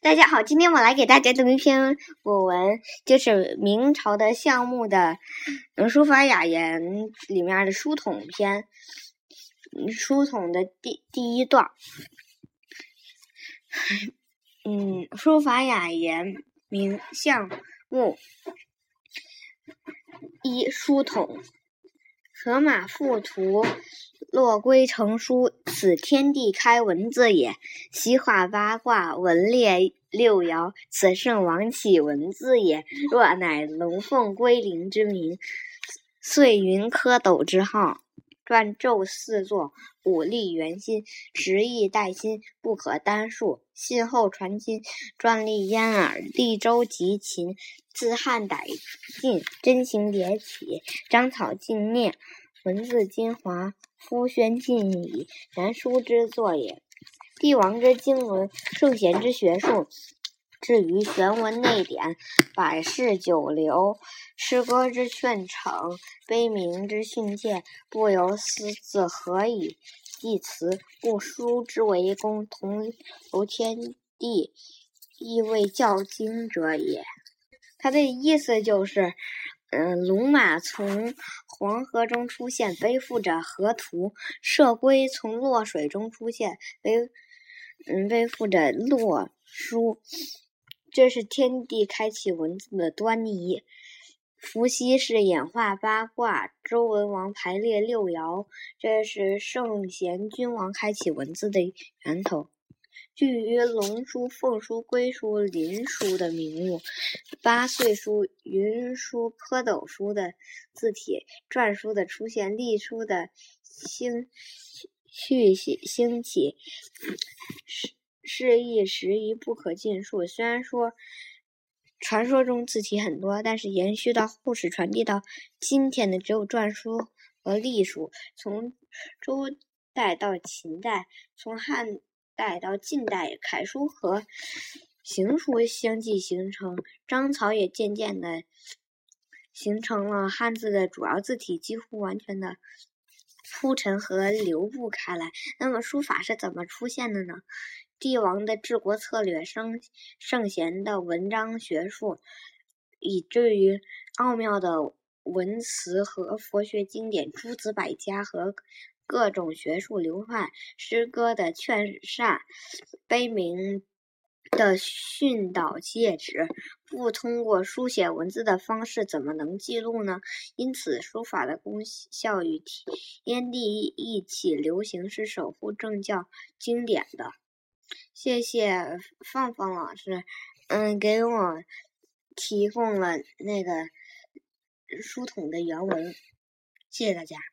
大家好，今天我来给大家读一篇古文，就是明朝的项目的《书法雅言》里面的书统篇，书统的第第一段。嗯，《书法雅言》明项目一书统，河马附图。落归成书，此天地开文字也；西画八卦，文列六爻，此圣王起文字也。若乃龙凤龟灵之名，岁云蝌蚪之号，篆籀四作，五力元心，十亿代心，不可单数。信后传今，篆隶焉耳。立周及秦，自汉逮晋，真行迭起，章草尽灭，文字精华。夫宣尽矣，然书之作也。帝王之经纶，圣贤之学术，至于玄文内典，百世九流，诗歌之劝惩，悲鸣之训诫，不由思自何以记辞？故书之为公，同游天地，亦谓教经者也。他的意思就是。嗯，龙马从黄河中出现，背负着河图；射龟从洛水中出现，背嗯背负着洛书。这是天地开启文字的端倪。伏羲是演化八卦，周文王排列六爻，这是圣贤君王开启文字的源头。据于龙书、凤书、龟书、麟书的名目，八岁书、云书、蝌蚪书的字体，篆书的出现，隶书的兴续兴起，是是一时一不可尽数。虽然说传说中字体很多，但是延续到后世、传递到今天的只有篆书和隶书。从周代到秦代，从汉。代到近代，楷书和行书相继形成，章草也渐渐的形成了汉字的主要字体，几乎完全的铺陈和流布开来。那么书法是怎么出现的呢？帝王的治国策略，圣圣贤的文章学术，以至于奥妙的文辞和佛学经典，诸子百家和。各种学术流派，诗歌的劝善，悲鸣的训导戒指，不通过书写文字的方式，怎么能记录呢？因此，书法的功效与天地一起流行，是守护正教经典的。谢谢放放老师，嗯，给我提供了那个书统的原文，谢谢大家。